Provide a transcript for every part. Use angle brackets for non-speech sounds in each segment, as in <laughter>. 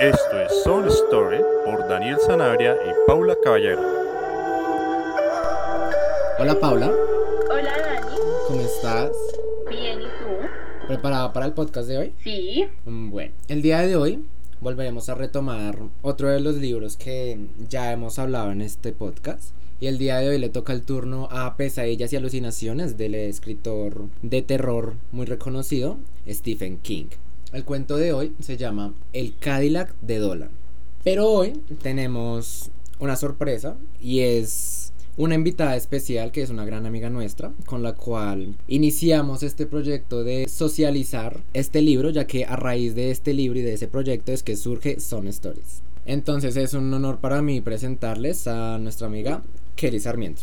Esto es Sound Story por Daniel Sanabria y Paula Caballero. Hola Paula, Hola Dani, ¿cómo estás? bien, ¿y tú? ¿Preparada para el podcast de hoy? Sí, Mm, Bueno, el día de hoy volveremos a retomar otro de los libros que ya hemos hablado en este podcast. Y el día de hoy le toca el turno a Pesadillas y Alucinaciones del escritor de terror muy reconocido, Stephen King. El cuento de hoy se llama El Cadillac de Dolan. Pero hoy tenemos una sorpresa y es una invitada especial que es una gran amiga nuestra con la cual iniciamos este proyecto de socializar este libro ya que a raíz de este libro y de ese proyecto es que surge Son Stories. Entonces es un honor para mí presentarles a nuestra amiga Kelly Sarmiento.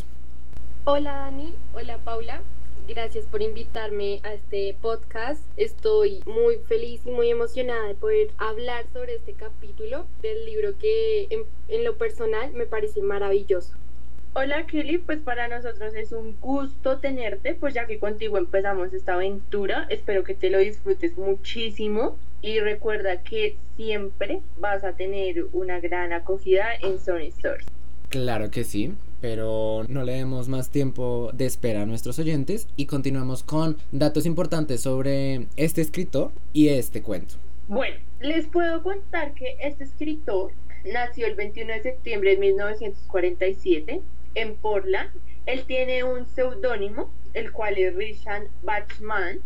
hola Dani, hola Paula. Gracias por invitarme a este podcast. Estoy muy feliz y muy emocionada de poder hablar sobre este capítulo del libro que en, en lo personal me parece maravilloso. Hola Kelly, pues para nosotros es un gusto tenerte, pues ya que contigo empezamos esta aventura, espero que te lo disfrutes muchísimo y recuerda que siempre vas a tener una gran acogida en Sony Stories. Claro que sí, pero no le demos más tiempo de espera a nuestros oyentes y continuamos con datos importantes sobre este escritor y este cuento. Bueno, les puedo contar que este escritor nació el 21 de septiembre de 1947 en Portland. Él tiene un seudónimo, el cual es Richard Bachman,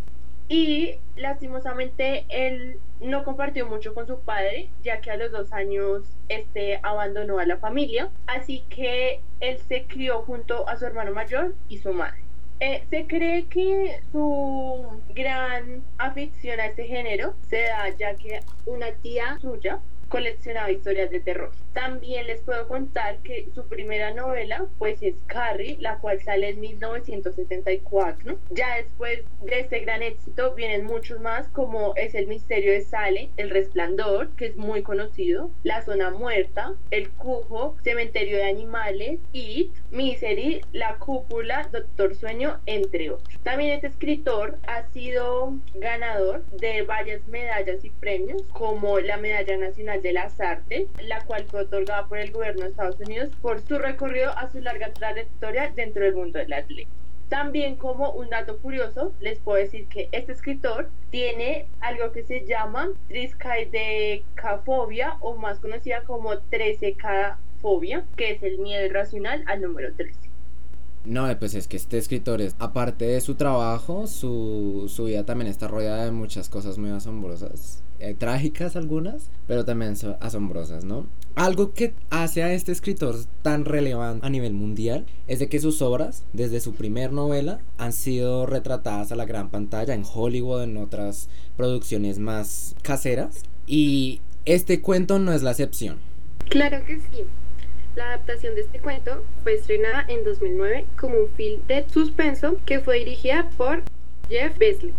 y lastimosamente él no compartió mucho con su padre, ya que a los dos años este abandonó a la familia, así que él se crió junto a su hermano mayor y su madre. Eh, se cree que su gran afición a este género se da ya que una tía suya coleccionaba historias de terror. También les puedo contar que su primera novela pues es Carrie, la cual sale en 1974. Ya después de este gran éxito vienen muchos más como es El misterio de Sale, El resplandor, que es muy conocido, La zona muerta, El cujo, Cementerio de animales, It, Misery, La cúpula, Doctor Sueño, entre otros. También este escritor ha sido ganador de varias medallas y premios como la Medalla Nacional de las Artes, la cual fue otorgada por el gobierno de Estados Unidos por su recorrido a su larga trayectoria dentro del mundo del arte. También como un dato curioso, les puedo decir que este escritor tiene algo que se llama triskaidecafobia o más conocida como 13K-fobia, que es el miedo irracional al número 13. No, pues es que este escritor es, aparte de su trabajo, su, su vida también está rodeada de muchas cosas muy asombrosas, eh, trágicas algunas, pero también so- asombrosas, ¿no? Algo que hace a este escritor tan relevante a nivel mundial es de que sus obras, desde su primer novela, han sido retratadas a la gran pantalla en Hollywood, en otras producciones más caseras, y este cuento no es la excepción. Claro que sí. La adaptación de este cuento fue estrenada en 2009 como un film de suspenso que fue dirigida por Jeff Besley.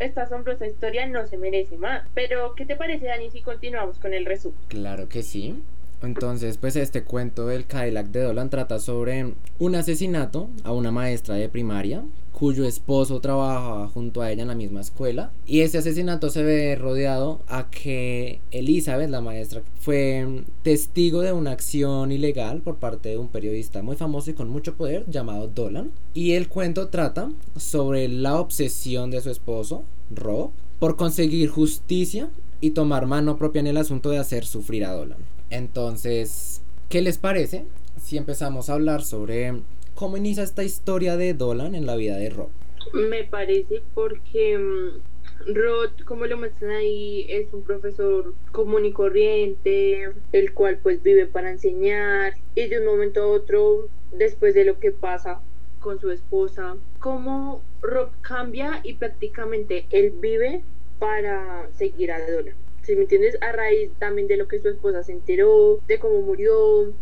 Esta asombrosa historia no se merece más. Pero, ¿qué te parece, Dani, si continuamos con el resumen? Claro que sí. Entonces, pues este cuento del Cadillac de Dolan trata sobre un asesinato a una maestra de primaria cuyo esposo trabajaba junto a ella en la misma escuela y ese asesinato se ve rodeado a que Elizabeth, la maestra, fue testigo de una acción ilegal por parte de un periodista muy famoso y con mucho poder llamado Dolan y el cuento trata sobre la obsesión de su esposo, Rob, por conseguir justicia y tomar mano propia en el asunto de hacer sufrir a Dolan. Entonces, ¿qué les parece si empezamos a hablar sobre cómo inicia esta historia de Dolan en la vida de Rob? Me parece porque mm, Rod, como lo muestran ahí, es un profesor común y corriente, el cual pues vive para enseñar y de un momento a otro, después de lo que pasa con su esposa, cómo Rob cambia y prácticamente él vive para seguir a Dolan. Si me entiendes, a raíz también de lo que su esposa se enteró, de cómo murió,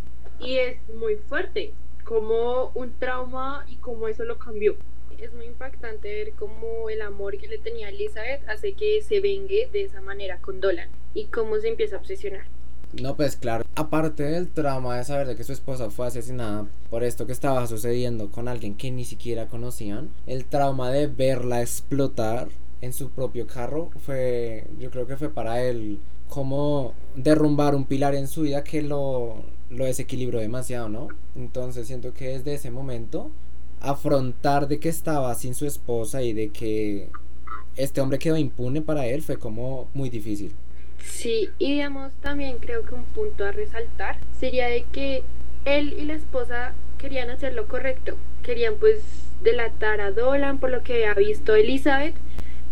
y es muy fuerte, como un trauma y cómo eso lo cambió. Es muy impactante ver cómo el amor que le tenía Elizabeth hace que se vengue de esa manera con Dolan y cómo se empieza a obsesionar. No, pues claro, aparte del trauma de saber de que su esposa fue asesinada por esto que estaba sucediendo con alguien que ni siquiera conocían, el trauma de verla explotar en su propio carro fue, yo creo que fue para él como derrumbar un pilar en su vida que lo, lo desequilibró demasiado, ¿no? Entonces siento que desde ese momento afrontar de que estaba sin su esposa y de que este hombre quedó impune para él fue como muy difícil. Sí, y digamos también creo que un punto a resaltar sería de que él y la esposa querían hacer lo correcto, querían pues delatar a Dolan por lo que había visto Elizabeth,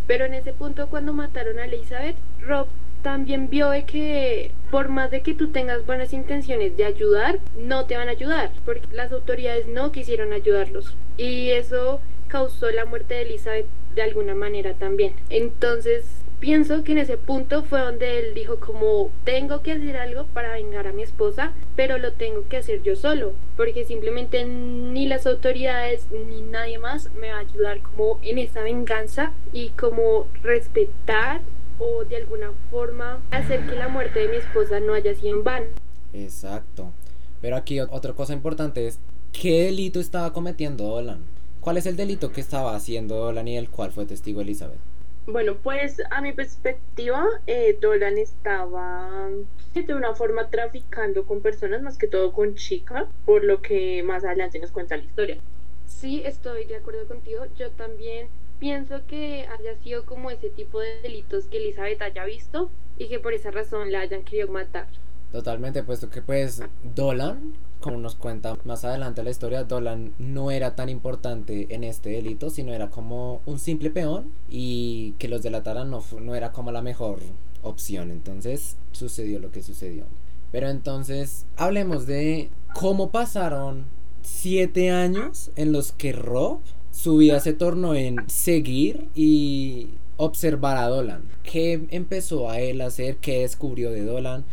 pero en ese punto cuando mataron a Elizabeth, Rob también vio de que por más de que tú tengas buenas intenciones de ayudar, no te van a ayudar, porque las autoridades no quisieron ayudarlos. Y eso causó la muerte de Elizabeth de alguna manera también. Entonces, pienso que en ese punto fue donde él dijo como tengo que hacer algo para vengar a mi esposa, pero lo tengo que hacer yo solo, porque simplemente ni las autoridades ni nadie más me va a ayudar como en esa venganza y como respetar o de alguna forma hacer que la muerte de mi esposa no haya sido en vano. Exacto. Pero aquí otra cosa importante es, ¿qué delito estaba cometiendo Dolan? ¿Cuál es el delito que estaba haciendo Dolan y el cual fue testigo Elizabeth? Bueno, pues a mi perspectiva, eh, Dolan estaba de una forma traficando con personas, más que todo con chicas, por lo que más adelante nos cuenta la historia. Sí, estoy de acuerdo contigo. Yo también pienso que haya sido como ese tipo de delitos que Elizabeth haya visto y que por esa razón la hayan querido matar. Totalmente, puesto que pues Dolan, como nos cuenta más adelante la historia, Dolan no era tan importante en este delito, sino era como un simple peón y que los delataran no, no era como la mejor opción. Entonces sucedió lo que sucedió. Pero entonces hablemos de cómo pasaron siete años en los que Rob su vida se tornó en seguir y observar a Dolan. ¿Qué empezó a él hacer? ¿Qué descubrió de Dolan?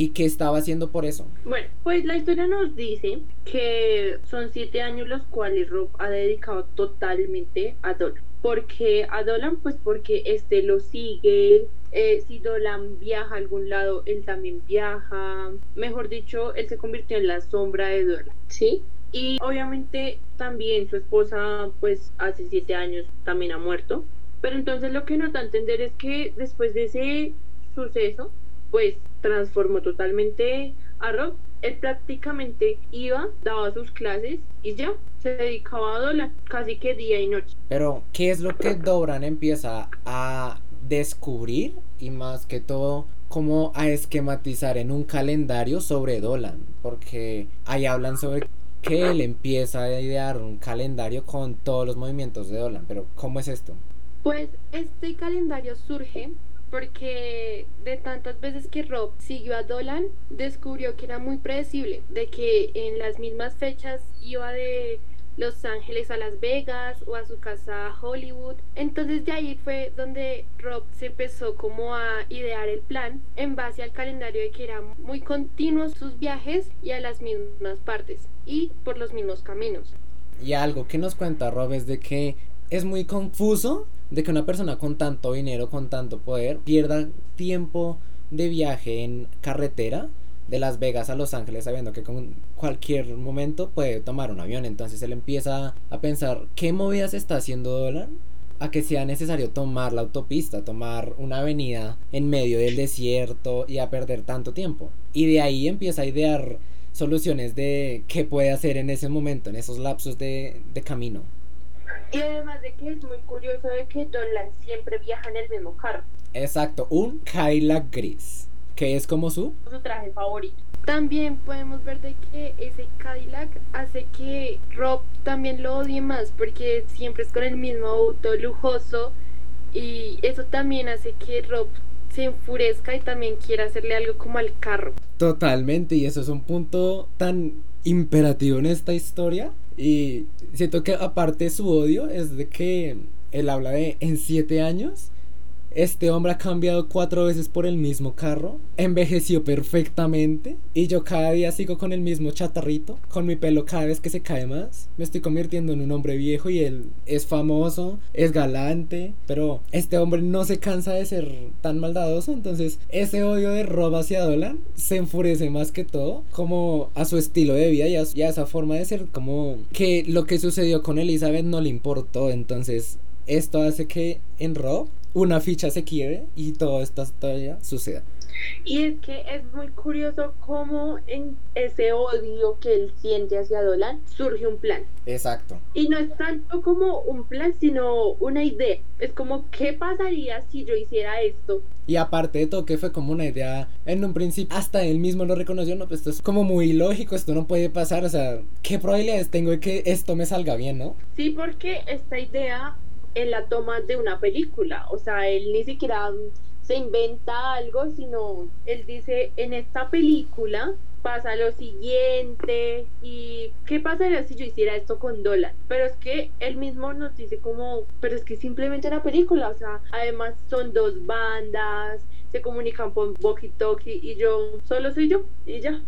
¿Y qué estaba haciendo por eso? Bueno, pues la historia nos dice que son siete años los cuales Rob ha dedicado totalmente a Dolan. ¿Por qué a Dolan? Pues porque este lo sigue. Eh, si Dolan viaja a algún lado, él también viaja. Mejor dicho, él se convirtió en la sombra de Dolan, ¿sí? Y obviamente también su esposa, pues hace siete años también ha muerto. Pero entonces lo que nos da a entender es que después de ese suceso, pues transformó totalmente a Rob. Él prácticamente iba, daba sus clases y ya, se dedicaba a Dolan casi que día y noche. Pero, ¿qué es lo que Doran empieza a descubrir? Y más que todo, cómo a esquematizar en un calendario sobre Dolan. Porque ahí hablan sobre que él empieza a idear un calendario con todos los movimientos de Dolan. Pero, ¿cómo es esto? Pues este calendario surge porque de tantas veces que Rob siguió a Dolan, descubrió que era muy predecible, de que en las mismas fechas iba de Los Ángeles a Las Vegas o a su casa a Hollywood. Entonces de ahí fue donde Rob se empezó como a idear el plan en base al calendario de que eran muy continuos sus viajes y a las mismas partes y por los mismos caminos. Y algo que nos cuenta Rob es de que es muy confuso de que una persona con tanto dinero, con tanto poder, pierda tiempo de viaje en carretera de Las Vegas a Los Ángeles sabiendo que con cualquier momento puede tomar un avión. Entonces él empieza a pensar qué movidas está haciendo Dolan a que sea necesario tomar la autopista, tomar una avenida en medio del desierto y a perder tanto tiempo. Y de ahí empieza a idear soluciones de qué puede hacer en ese momento, en esos lapsos de, de camino. Y además de que es muy curioso de que Dolan siempre viaja en el mismo carro. Exacto, un Cadillac gris, que es como su... Su traje favorito. También podemos ver de que ese Cadillac hace que Rob también lo odie más porque siempre es con el mismo auto lujoso y eso también hace que Rob se enfurezca y también quiera hacerle algo como al carro. Totalmente, y eso es un punto tan imperativo en esta historia. Y siento que aparte su odio es de que él habla de en siete años este hombre ha cambiado cuatro veces por el mismo carro, envejeció perfectamente y yo cada día sigo con el mismo chatarrito, con mi pelo cada vez que se cae más. Me estoy convirtiendo en un hombre viejo y él es famoso, es galante, pero este hombre no se cansa de ser tan maldadoso, entonces ese odio de Rob hacia Dolan se enfurece más que todo como a su estilo de vida y a, y a esa forma de ser, como que lo que sucedió con Elizabeth no le importó, entonces esto hace que en Rob una ficha se quiebre y todo esto todavía suceda. Y es que es muy curioso cómo en ese odio que él siente hacia Dolan surge un plan. Exacto. Y no es tanto como un plan, sino una idea. Es como, ¿qué pasaría si yo hiciera esto? Y aparte de todo, que fue como una idea en un principio, hasta él mismo lo reconoció, no, pues esto es como muy lógico, esto no puede pasar, o sea, ¿qué probabilidades tengo de que esto me salga bien, no? Sí, porque esta idea él la toma de una película, o sea, él ni siquiera se inventa algo, sino él dice, en esta película pasa lo siguiente y qué pasaría si yo hiciera esto con Dolan. Pero es que él mismo nos dice como, pero es que simplemente una película, o sea, además son dos bandas, se comunican por walkie talkie y yo solo soy yo y ya.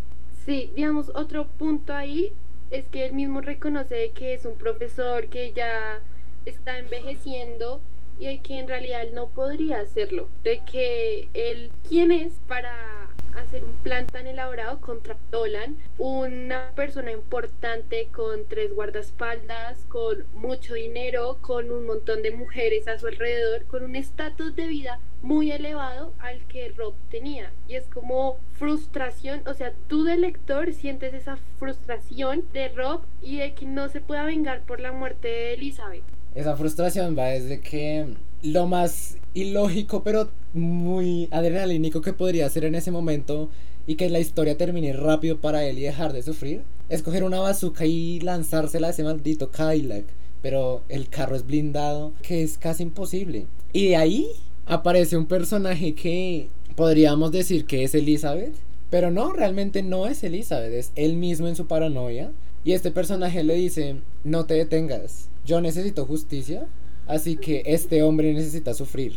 Sí, digamos, otro punto ahí es que él mismo reconoce que es un profesor que ya está envejeciendo y que en realidad él no podría hacerlo, de que él, ¿quién es para hacer un plan tan elaborado contra Dolan, una persona importante con tres guardaespaldas, con mucho dinero, con un montón de mujeres a su alrededor, con un estatus de vida muy elevado al que Rob tenía. Y es como frustración, o sea, tú de lector sientes esa frustración de Rob y de que no se pueda vengar por la muerte de Elizabeth. Esa frustración va desde que lo más ilógico, pero muy adrenalínico que podría ser en ese momento y que la historia termine rápido para él y dejar de sufrir, es coger una bazooka y lanzársela a ese maldito Cadillac. Pero el carro es blindado, que es casi imposible. Y de ahí aparece un personaje que podríamos decir que es Elizabeth, pero no, realmente no es Elizabeth, es él mismo en su paranoia. Y este personaje le dice, no te detengas, yo necesito justicia, así que este hombre necesita sufrir.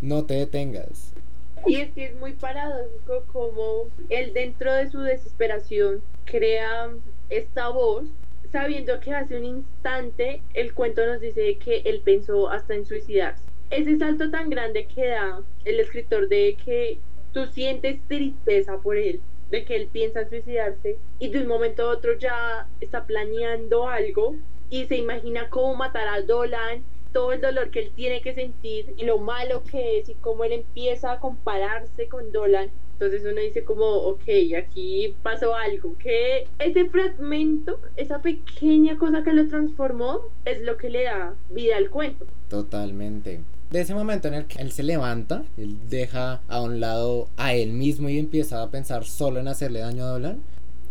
No te detengas. Y es que es muy paradójico como él dentro de su desesperación crea esta voz, sabiendo que hace un instante el cuento nos dice que él pensó hasta en suicidarse. Ese salto tan grande que da el escritor de que tú sientes tristeza por él, de que él piensa en suicidarse y de un momento a otro ya está planeando algo y se imagina cómo matar a Dolan, todo el dolor que él tiene que sentir y lo malo que es y cómo él empieza a compararse con Dolan. Entonces uno dice como, ok, aquí pasó algo, que ese fragmento, esa pequeña cosa que lo transformó, es lo que le da vida al cuento. Totalmente. De ese momento en el que él se levanta, él deja a un lado a él mismo y empieza a pensar solo en hacerle daño a Dolan,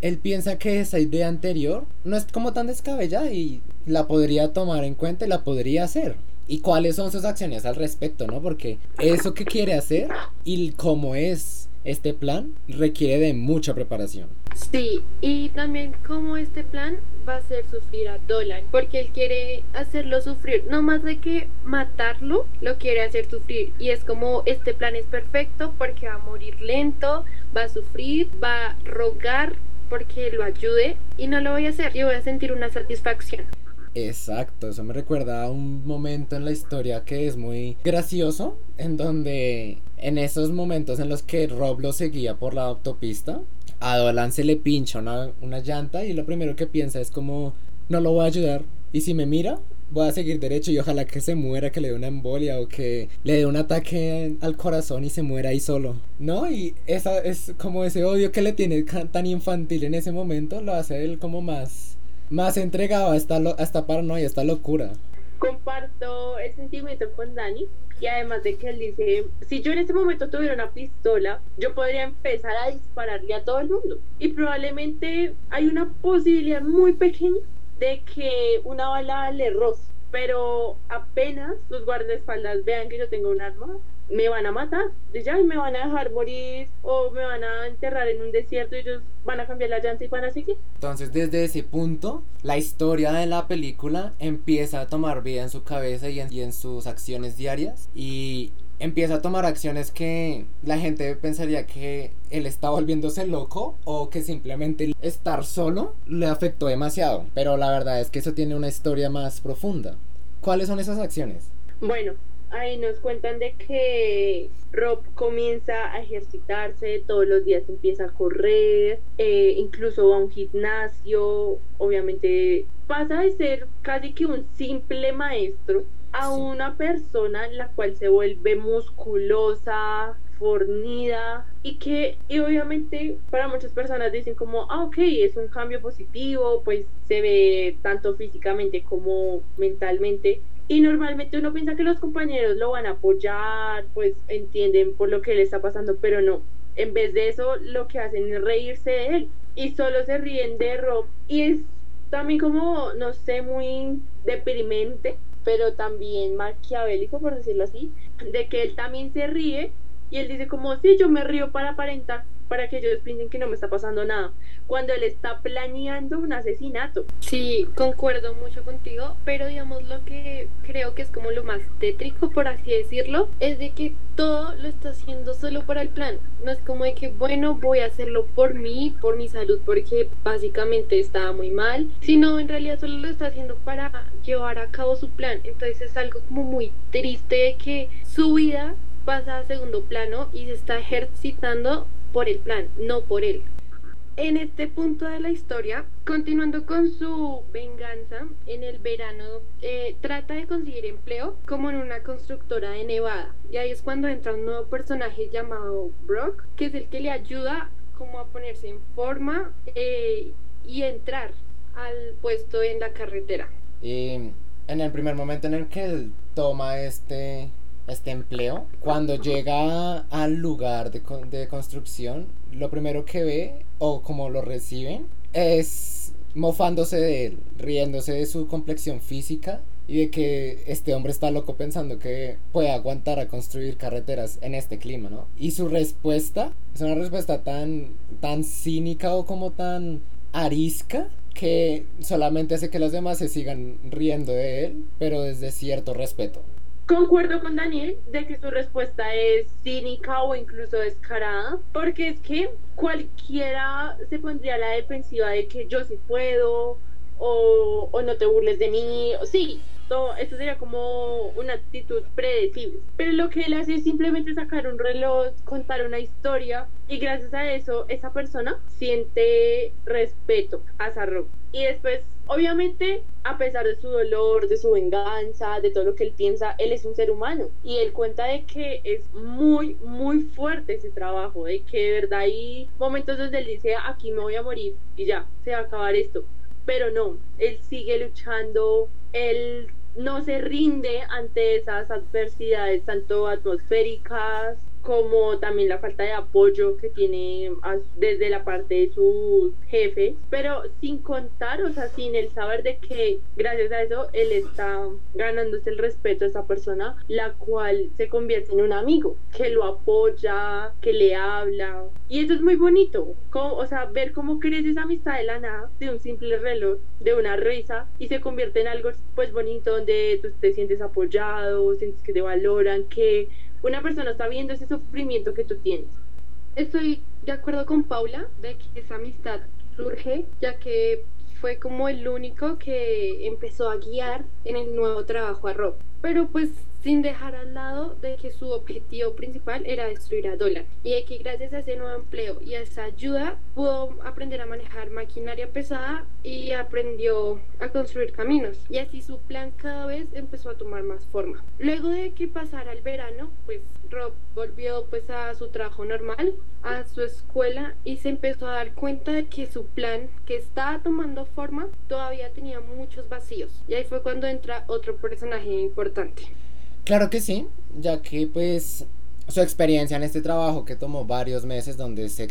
él piensa que esa idea anterior no es como tan descabellada y la podría tomar en cuenta y la podría hacer. ¿Y cuáles son sus acciones al respecto, no? Porque eso que quiere hacer y cómo es este plan requiere de mucha preparación. Sí, y también cómo este plan va a hacer sufrir a Dolan, porque él quiere hacerlo sufrir, no más de que matarlo, lo quiere hacer sufrir. Y es como este plan es perfecto porque va a morir lento, va a sufrir, va a rogar porque lo ayude y no lo voy a hacer y voy a sentir una satisfacción. Exacto, eso me recuerda a un momento en la historia que es muy gracioso, en donde en esos momentos en los que Rob lo seguía por la autopista, a Dolan se le pincha una, una llanta y lo primero que piensa es como, no lo voy a ayudar. Y si me mira, voy a seguir derecho y ojalá que se muera, que le dé una embolia o que le dé un ataque al corazón y se muera ahí solo. ¿No? Y esa es como ese odio que le tiene tan infantil en ese momento, lo hace él como más, más entregado a esta, a esta paranoia, a esta locura. Comparto el sentimiento con Dani y además de que él dice, si yo en ese momento tuviera una pistola, yo podría empezar a dispararle a todo el mundo. Y probablemente hay una posibilidad muy pequeña de que una bala le roce, pero apenas los guardaespaldas vean que yo tengo un arma, me van a matar, y ya me van a dejar morir o me van a enterrar en un desierto y ellos van a cambiar la llanta y van a seguir. Entonces desde ese punto, la historia de la película empieza a tomar vida en su cabeza y en, y en sus acciones diarias y empieza a tomar acciones que la gente pensaría que él está volviéndose loco o que simplemente estar solo le afectó demasiado. Pero la verdad es que eso tiene una historia más profunda. ¿Cuáles son esas acciones? Bueno, ahí nos cuentan de que Rob comienza a ejercitarse, todos los días empieza a correr, eh, incluso va a un gimnasio, obviamente pasa de ser casi que un simple maestro a una persona la cual se vuelve musculosa, fornida y que y obviamente para muchas personas dicen como, ah, ok, es un cambio positivo, pues se ve tanto físicamente como mentalmente. Y normalmente uno piensa que los compañeros lo van a apoyar, pues entienden por lo que le está pasando, pero no. En vez de eso, lo que hacen es reírse de él. Y solo se ríen de Rob. Y es también como, no sé, muy deprimente, pero también maquiavélico, por decirlo así, de que él también se ríe y él dice como, sí, yo me río para aparentar, para que ellos piensen que no me está pasando nada, cuando él está planeando un asesinato. Sí, concuerdo mucho contigo, pero digamos lo que creo que es como lo más tétrico, por así decirlo, es de que todo lo está haciendo solo para el plan. No es como de que, bueno, voy a hacerlo por mí, por mi salud, porque básicamente estaba muy mal, sino en realidad solo lo está haciendo para llevar a cabo su plan. Entonces es algo como muy triste de que su vida pasa a segundo plano y se está ejercitando por el plan, no por él. En este punto de la historia, continuando con su venganza, en el verano eh, trata de conseguir empleo como en una constructora de Nevada. Y ahí es cuando entra un nuevo personaje llamado Brock, que es el que le ayuda como a ponerse en forma eh, y entrar al puesto en la carretera. Y en el primer momento en el que él toma este este empleo, cuando llega al lugar de, de construcción, lo primero que ve o como lo reciben es mofándose de él, riéndose de su complexión física y de que este hombre está loco pensando que puede aguantar a construir carreteras en este clima, ¿no? Y su respuesta es una respuesta tan, tan cínica o como tan arisca que solamente hace que los demás se sigan riendo de él, pero desde cierto respeto. Concuerdo con Daniel de que su respuesta es cínica o incluso descarada, porque es que cualquiera se pondría a la defensiva de que yo sí puedo o, no te burles de mí. Sí, esto sería como una actitud predecible. Pero lo que él hace es simplemente sacar un reloj, contar una historia y gracias a eso esa persona siente respeto a Sarro. Y después, obviamente, a pesar de su dolor, de su venganza, de todo lo que él piensa, él es un ser humano. Y él cuenta de que es muy, muy fuerte ese trabajo, de que de verdad hay momentos donde él dice, aquí me voy a morir y ya, se va a acabar esto. Pero no, él sigue luchando, él no se rinde ante esas adversidades tanto atmosféricas como también la falta de apoyo que tiene desde la parte de sus jefes, pero sin contar, o sea, sin el saber de que gracias a eso él está ganándose el respeto de esa persona, la cual se convierte en un amigo, que lo apoya, que le habla, y eso es muy bonito, o sea, ver cómo crece esa amistad de la nada, de un simple reloj, de una risa, y se convierte en algo pues bonito donde tú te sientes apoyado, sientes que te valoran, que una persona está viendo ese sufrimiento que tú tienes. Estoy de acuerdo con Paula de que esa amistad surge ya que fue como el único que empezó a guiar en el nuevo trabajo a Rob. Pero pues sin dejar al lado de que su objetivo principal era destruir a Dólar y de que gracias a ese nuevo empleo y a esa ayuda pudo aprender a manejar maquinaria pesada y aprendió a construir caminos y así su plan cada vez empezó a tomar más forma. Luego de que pasara el verano, pues Rob volvió pues a su trabajo normal, a su escuela y se empezó a dar cuenta de que su plan que estaba tomando forma todavía tenía muchos vacíos y ahí fue cuando entra otro personaje importante. Claro que sí, ya que pues su experiencia en este trabajo que tomó varios meses donde se,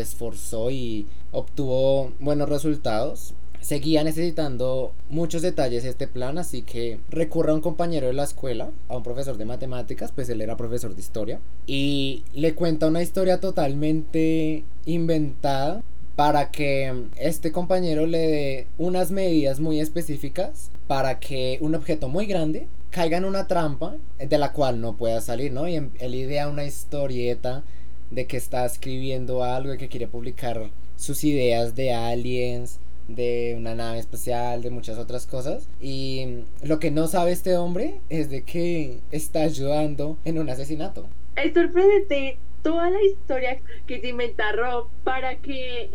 esforzó y obtuvo buenos resultados, seguía necesitando muchos detalles este plan, así que recurre a un compañero de la escuela, a un profesor de matemáticas, pues él era profesor de historia, y le cuenta una historia totalmente inventada para que este compañero le dé unas medidas muy específicas para que un objeto muy grande caiga en una trampa de la cual no pueda salir, ¿no? Y em, él idea una historieta de que está escribiendo algo y que quiere publicar sus ideas de aliens, de una nave espacial, de muchas otras cosas. Y lo que no sabe este hombre es de que está ayudando en un asesinato. Es sorprendente toda la historia que se inventa Rob para que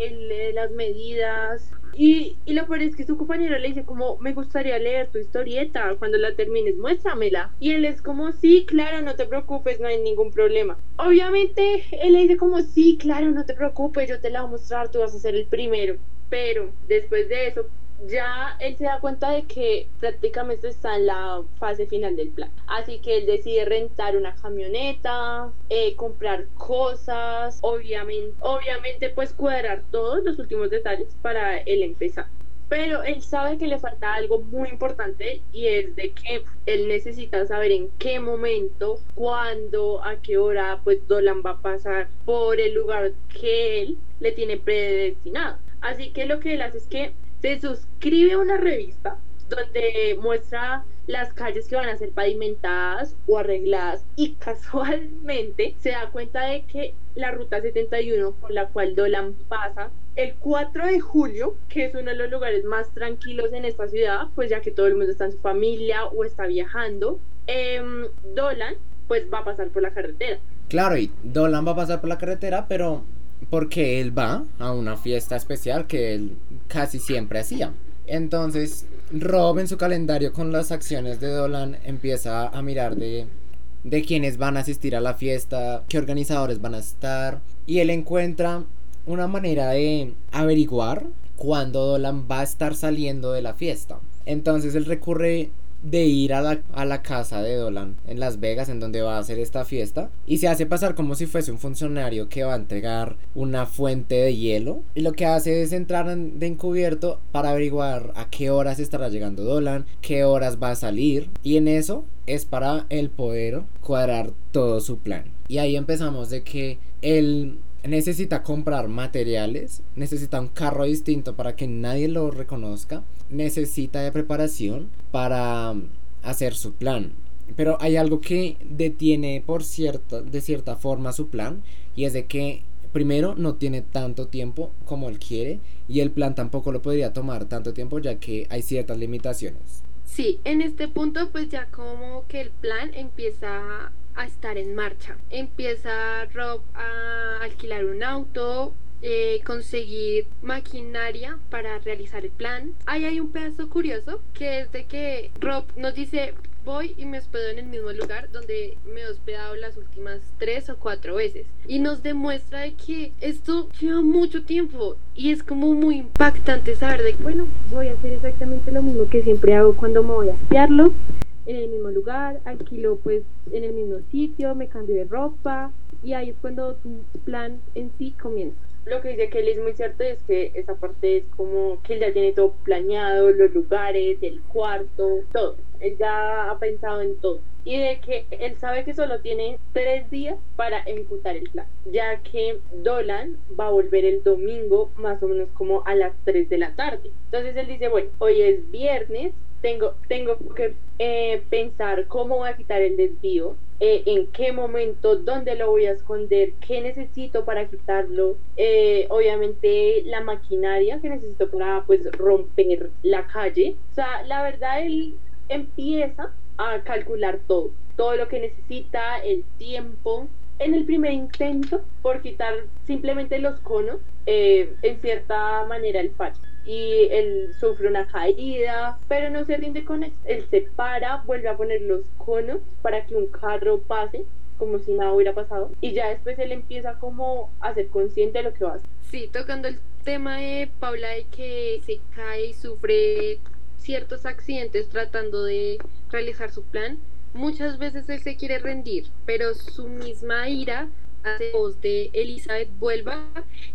las medidas Y, y lo peor es que su compañero le dice como, me gustaría leer tu historieta, cuando la termines muéstramela. Y él es como, sí, claro, no te preocupes, no hay ningún problema. Obviamente él le dice como, sí, claro, no te preocupes, yo te la voy a mostrar, tú vas a ser el primero. Pero después de eso, ya él se da cuenta de que prácticamente está en la fase final del plan. Así que él decide rentar una camioneta, eh, comprar cosas, obviamente, obviamente pues cuadrar todos los últimos detalles para él empezar. Pero él sabe que le falta algo muy importante y es de que él necesita saber en qué momento, cuándo, a qué hora, pues Dolan va a pasar por el lugar que él le tiene predestinado. Así que lo que él hace es que se suscribe a una revista donde muestra las calles que van a ser pavimentadas o arregladas y casualmente se da cuenta de que la ruta 71 por la cual Dolan pasa el 4 de julio, que es uno de los lugares más tranquilos en esta ciudad, pues ya que todo el mundo está en su familia o está viajando, em, Dolan pues va a pasar por la carretera. Claro, y Dolan va a pasar por la carretera, pero porque él va a una fiesta especial que él casi siempre hacía. Entonces, Rob en su calendario con las acciones de Dolan empieza a mirar de, de quiénes van a asistir a la fiesta, qué organizadores van a estar, y él encuentra una manera de averiguar cuándo Dolan va a estar saliendo de la fiesta. Entonces él recurre de ir a la, a la, casa de Dolan en Las Vegas, en donde va a hacer esta fiesta, y se hace pasar como si fuese un funcionario que va a entregar una fuente de hielo, y lo que hace es entrar en, de encubierto para averiguar a qué horas estará llegando Dolan, qué horas va a salir, y en eso es para el poder cuadrar todo su plan. Y ahí empezamos de que él necesita comprar materiales, necesita un carro distinto para que nadie lo reconozca, necesita de preparación para hacer su plan. Pero hay algo que detiene por cierta, de cierta forma su plan y es de que primero no tiene tanto tiempo como él quiere y el plan tampoco lo podría tomar tanto tiempo ya que hay ciertas limitaciones. Sí, en este punto pues ya como que el plan empieza a estar en marcha. Empieza Rob a alquilar un auto, eh, conseguir maquinaria para realizar el plan. Ahí hay un pedazo curioso que es de que Rob nos dice voy y me hospedo en el mismo lugar donde me he hospedado las últimas tres o cuatro veces. Y nos demuestra de que esto lleva mucho tiempo y es como muy impactante saber de que, bueno, voy a hacer exactamente lo mismo que siempre hago cuando me voy a espiarlo en el mismo lugar, alquilo pues en el mismo sitio, me cambio de ropa y ahí es cuando tu plan en sí comienza. Lo que dice Kelly es muy cierto es que esa parte es como que él ya tiene todo planeado, los lugares, el cuarto, todo. Él ya ha pensado en todo. Y de que él sabe que solo tiene tres días para ejecutar el plan, ya que Dolan va a volver el domingo más o menos como a las 3 de la tarde. Entonces él dice, bueno, hoy es viernes, tengo, tengo que eh, pensar cómo voy a quitar el desvío, eh, en qué momento, dónde lo voy a esconder, qué necesito para quitarlo, eh, obviamente la maquinaria que necesito para pues romper la calle. O sea, la verdad él empieza a calcular todo, todo lo que necesita, el tiempo. En el primer intento por quitar simplemente los conos, en cierta manera el fallo y él sufre una caída, pero no se rinde con él. Él se para, vuelve a poner los conos para que un carro pase como si nada hubiera pasado y ya después él empieza como a ser consciente de lo que va a hacer. Sí, tocando el tema de Paula de que se cae y sufre ciertos accidentes tratando de realizar su plan, muchas veces él se quiere rendir, pero su misma ira hace voz de Elizabeth vuelva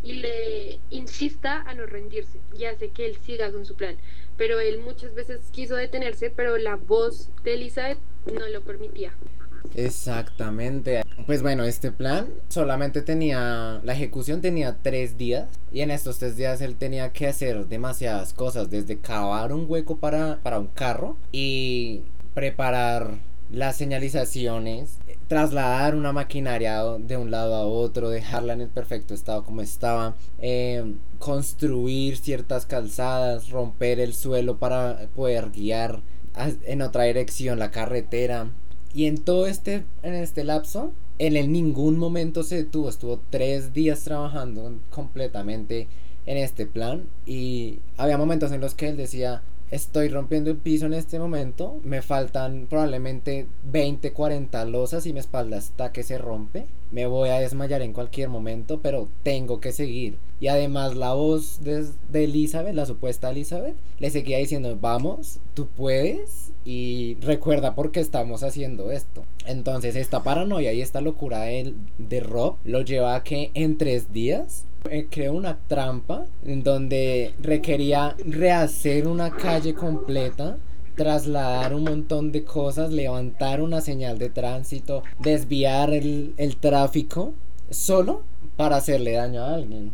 y le insista a no rendirse y hace que él siga con su plan. Pero él muchas veces quiso detenerse, pero la voz de Elizabeth no lo permitía. Exactamente. Pues bueno, este plan solamente tenía, la ejecución tenía tres días y en estos tres días él tenía que hacer demasiadas cosas, desde cavar un hueco para, para un carro y preparar las señalizaciones, trasladar una maquinaria de un lado a otro, dejarla en el perfecto estado como estaba, eh, construir ciertas calzadas, romper el suelo para poder guiar en otra dirección la carretera. Y en todo este, en este lapso, en el ningún momento se detuvo, estuvo tres días trabajando completamente en este plan y había momentos en los que él decía, estoy rompiendo el piso en este momento, me faltan probablemente 20, 40 losas y mi espalda está que se rompe, me voy a desmayar en cualquier momento, pero tengo que seguir. Y además la voz de, Elizabeth, la supuesta Elizabeth, le seguía diciendo, vamos, tú puedes y recuerda por qué estamos haciendo esto. Entonces esta paranoia y esta locura de, de Rob lo lleva a que en tres días eh, creó una trampa en donde requería rehacer una calle completa trasladar un montón de cosas, levantar una señal de tránsito, desviar el, el, tráfico, solo para hacerle daño a alguien.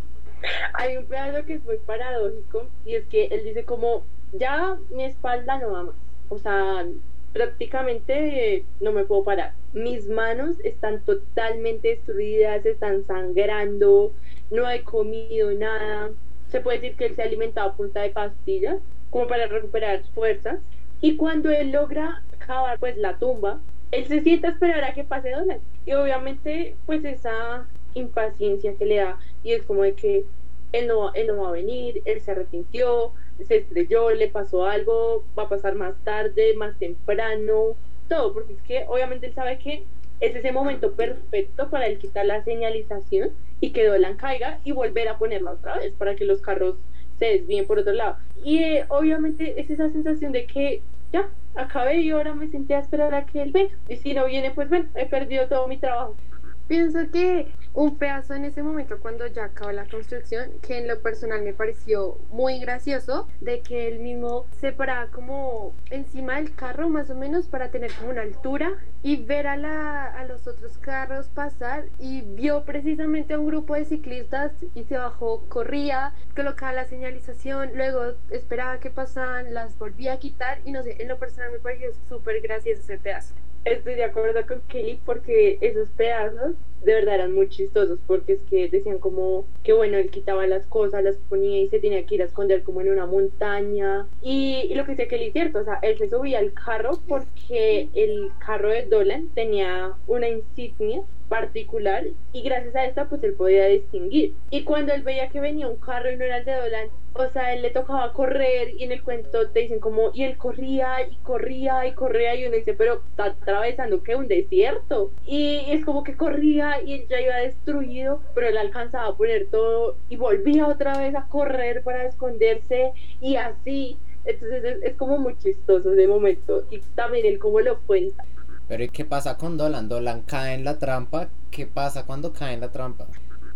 Hay un pedazo que es muy paradójico y es que él dice como, ya mi espalda no va más, o sea, prácticamente no me puedo parar. Mis manos están totalmente destruidas, están sangrando, no he comido nada. Se puede decir que él se ha alimentado a punta de pastillas, como para recuperar fuerzas. Y cuando él logra cavar pues la tumba, él se siente a esperar a que pase Donald. Y obviamente pues esa impaciencia que le da y es como de que él no, él no va a venir, él se arrepintió, se estrelló, le pasó algo, va a pasar más tarde, más temprano, todo, porque es que obviamente él sabe que es ese momento perfecto para él quitar la señalización y que Dolan caiga y volver a ponerla otra vez para que los carros se desvíen por otro lado. Y eh, obviamente es esa sensación de que ya, acabé y ahora me senté a esperar a que él venga. Y si no viene, pues bueno, he perdido todo mi trabajo. Pienso que un pedazo en ese momento cuando ya acabó la construcción, que en lo personal me pareció muy gracioso, de que él mismo se paraba como encima del carro más o menos para tener como una altura y ver a, la, a los otros carros pasar y vio precisamente a un grupo de ciclistas y se bajó, corría, colocaba la señalización, luego esperaba que pasaban, las volvía a quitar y no sé, en lo personal me pareció súper gracioso ese pedazo. Estoy de acuerdo con Kelly porque esos pedazos de verdad eran muy chistosos porque es que decían como que bueno, él quitaba las cosas, las ponía y se tenía que ir a esconder como en una montaña y, y lo que dice Kelly es cierto, o sea, él se subía al carro porque el carro de Dolan tenía una insignia particular y gracias a esta pues él podía distinguir y cuando él veía que venía un carro y no era el de Dolan o sea, él le tocaba correr y en el cuento te dicen como, y él corría y corría y corría y uno dice, pero está atravesando que un desierto. Y es como que corría y él ya iba destruido, pero él alcanzaba a poner todo y volvía otra vez a correr para esconderse y así. Entonces es, es como muy chistoso de momento y también él como lo cuenta. Pero ¿y qué pasa con Dolan? Dolan cae en la trampa. ¿Qué pasa cuando cae en la trampa?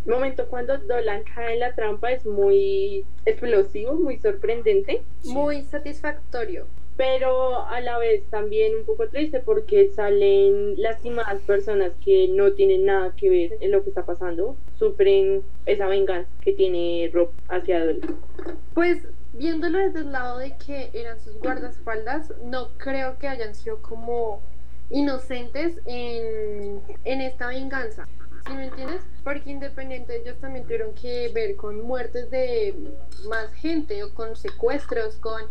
momento cuando Dolan cae en la trampa es muy explosivo, muy sorprendente. Sí. Muy satisfactorio. Pero a la vez también un poco triste porque salen lastimadas personas que no tienen nada que ver en lo que está pasando. Sufren esa venganza que tiene Rob hacia Dolan. Pues viéndolo desde el lado de que eran sus guardaespaldas, no creo que hayan sido como inocentes en, en esta venganza. ¿Sí me entiendes? Porque independiente ellos también tuvieron que ver con muertes de más gente o con secuestros, con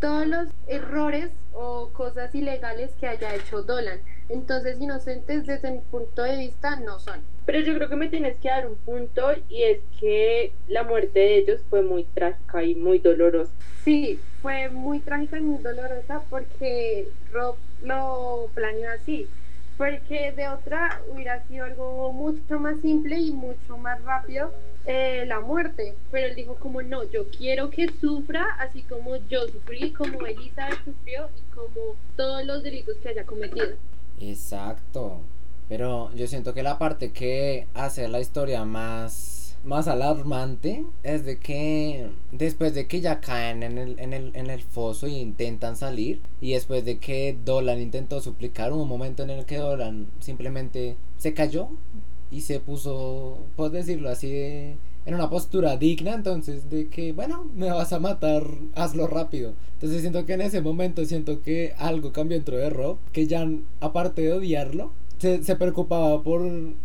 todos los errores o cosas ilegales que haya hecho Dolan. Entonces inocentes desde mi punto de vista no son. Pero yo creo que me tienes que dar un punto y es que la muerte de ellos fue muy trágica y muy dolorosa. Sí, fue muy trágica y muy dolorosa porque Rob lo planeó así porque de otra hubiera sido algo mucho más simple y mucho más rápido eh, la muerte, pero él dijo como no, yo quiero que sufra así como yo sufrí, como Elizabeth sufrió y como todos los delitos que haya cometido. Exacto, pero yo siento que la parte que hace la historia más más alarmante es de que después de que ya caen en el, en el, en el foso e intentan salir y después de que Dolan intentó suplicar un momento en el que Dolan simplemente se cayó y se puso, puedo decirlo así, en una postura digna, entonces de que, bueno, me vas a matar, hazlo rápido. Entonces siento que en ese momento siento que algo cambió dentro de Rob, que ya aparte de odiarlo, se, se, preocupaba por,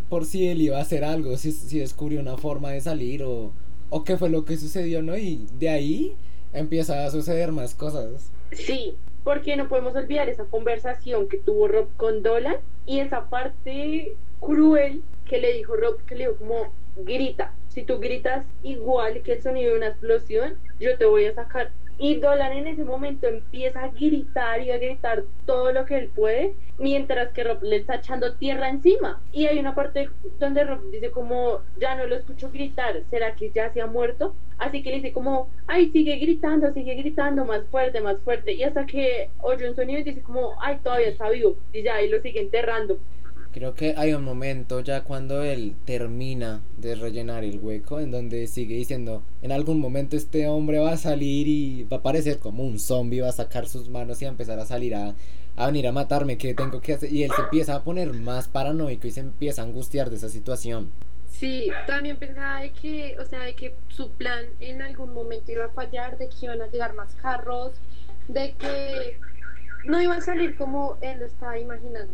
por si él iba a hacer algo, si, si descubrió una forma de salir o, o qué fue lo que sucedió, ¿no? Y de ahí empieza a suceder más cosas. Sí, porque no podemos olvidar esa conversación que tuvo Rob con Dolan y esa parte cruel que le dijo Rob, que le dijo como grita. si tú gritas igual que el sonido de una explosión, yo te voy a sacar. Y Dolan en ese momento empieza a gritar y a gritar todo lo que él puede, mientras que Rob le está echando tierra encima. Y hay una parte donde Rob dice como, ya no lo escucho gritar, ¿será que ya se ha muerto? Así que le dice como, ay, sigue gritando, sigue gritando, más fuerte, más fuerte. Y hasta que oye un sonido y dice como, ay, todavía está vivo. Y ya, y lo sigue enterrando. Creo que hay un momento ya cuando él termina de rellenar el hueco en donde sigue diciendo, en algún momento este hombre va a salir y va a aparecer como un zombie, va a sacar sus manos y a empezar a salir a, a venir a matarme, ¿qué tengo que hacer? Y él se empieza a poner más paranoico y se empieza a angustiar de esa situación. Sí, también pensaba de que, o sea, de que su plan en algún momento iba a fallar, de que iban a llegar más carros, de que no iba a salir como él lo estaba imaginando.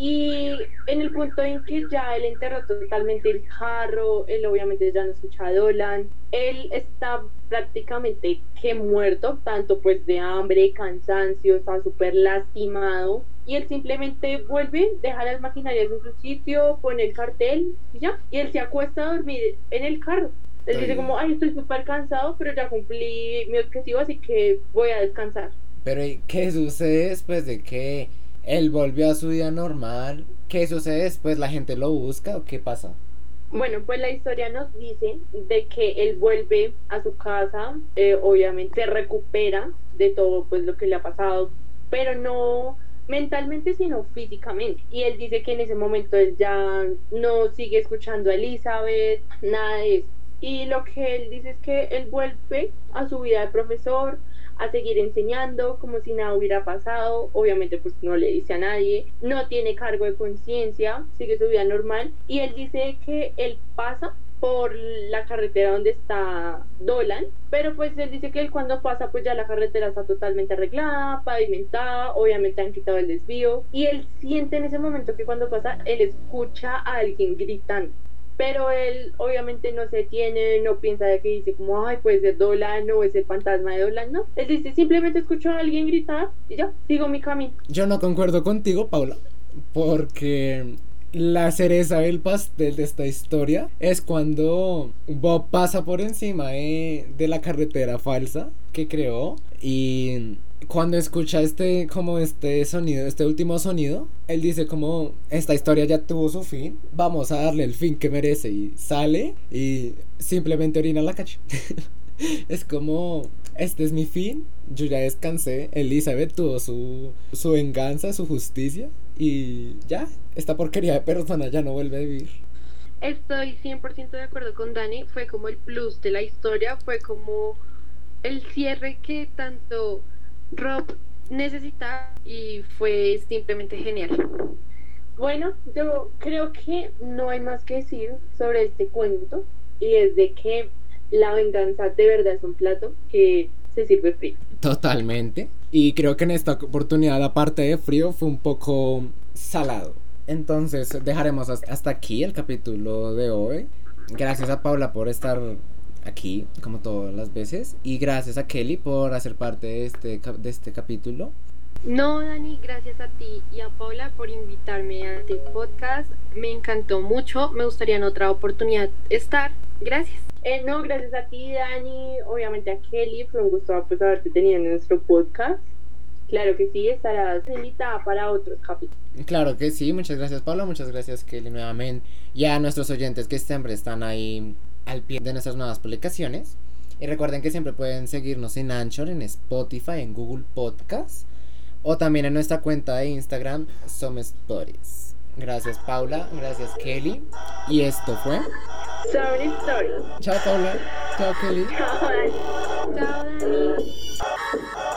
Y en el punto en que ya él enterró totalmente el carro, él obviamente ya no escucha a Dolan, él está prácticamente que muerto, tanto pues de hambre, cansancio, está súper lastimado. Y él simplemente vuelve, deja las maquinarias en su sitio, pone el cartel y ya. Y él se acuesta a dormir en el carro. Él dice como, ay, estoy súper cansado, pero ya cumplí mi objetivo, así que voy a descansar. Pero ¿y ¿qué sucede después de que él volvió a su vida normal? ¿Qué sucede después? ¿La gente lo busca o qué pasa? Bueno, pues la historia nos dice de que él vuelve a su casa, eh, obviamente se recupera de todo pues lo que le ha pasado, pero no mentalmente sino físicamente. Y él dice que en ese momento él ya no sigue escuchando a Elizabeth, nada de eso. Y lo que él dice es que él vuelve a su vida de profesor, a seguir enseñando como si nada hubiera pasado, obviamente pues no le dice a nadie, no tiene cargo de conciencia, sigue su vida normal. Y él dice que él pasa por la carretera donde está Dolan, pero pues él dice que él cuando pasa pues ya la carretera está totalmente arreglada, pavimentada, obviamente han quitado el desvío. Y él siente en ese momento que cuando pasa él escucha a alguien gritando pero él obviamente no se detiene, no piensa de que dice como, ay, puede ser Dolan o es el fantasma de Dolan, no. Él dice, simplemente escucho a alguien gritar y ya, sigo mi camino. Yo no concuerdo contigo, Paula, porque la cereza del pastel de esta historia es cuando Bob pasa por encima de, de la carretera falsa que creó y cuando escucha este como este sonido, este último sonido, él dice como esta historia ya tuvo su fin, vamos a darle el fin que merece y sale y simplemente orina la calle. <laughs> es como este es mi fin, yo ya descansé, Elizabeth tuvo su, su venganza, su justicia y ya, esta porquería de persona ya no vuelve a vivir. Estoy 100% de acuerdo con Dani, fue como el plus de la historia, fue como el cierre que tanto Rob necesitaba y fue simplemente genial. Bueno, yo creo que no hay más que decir sobre este cuento y es de que la venganza de verdad es un plato que se sirve frío. Totalmente. Y creo que en esta oportunidad, aparte de frío, fue un poco salado. Entonces, dejaremos has- hasta aquí el capítulo de hoy. Gracias a Paula por estar aquí, como todas las veces. Y gracias a Kelly por hacer parte de este, de este capítulo. No, Dani, gracias a ti y a Paula por invitarme a este podcast. Me encantó mucho, me gustaría en otra oportunidad estar. Gracias. Eh, no, gracias a ti, Dani, obviamente a Kelly, fue un gusto pues, haberte tenido en nuestro podcast. Claro que sí, estarás invitada para otros capítulos. Claro que sí, muchas gracias Paula, muchas gracias Kelly nuevamente. Y a nuestros oyentes que siempre están ahí al pie de nuestras nuevas publicaciones. Y recuerden que siempre pueden seguirnos en Anchor, en Spotify, en Google Podcast. O también en nuestra cuenta de Instagram, Somos Buddies. Gracias Paula, gracias Kelly. Y esto fue. Sorry, story. Chao Paula, chao Kelly. Chao, Dani. Chao, Dani.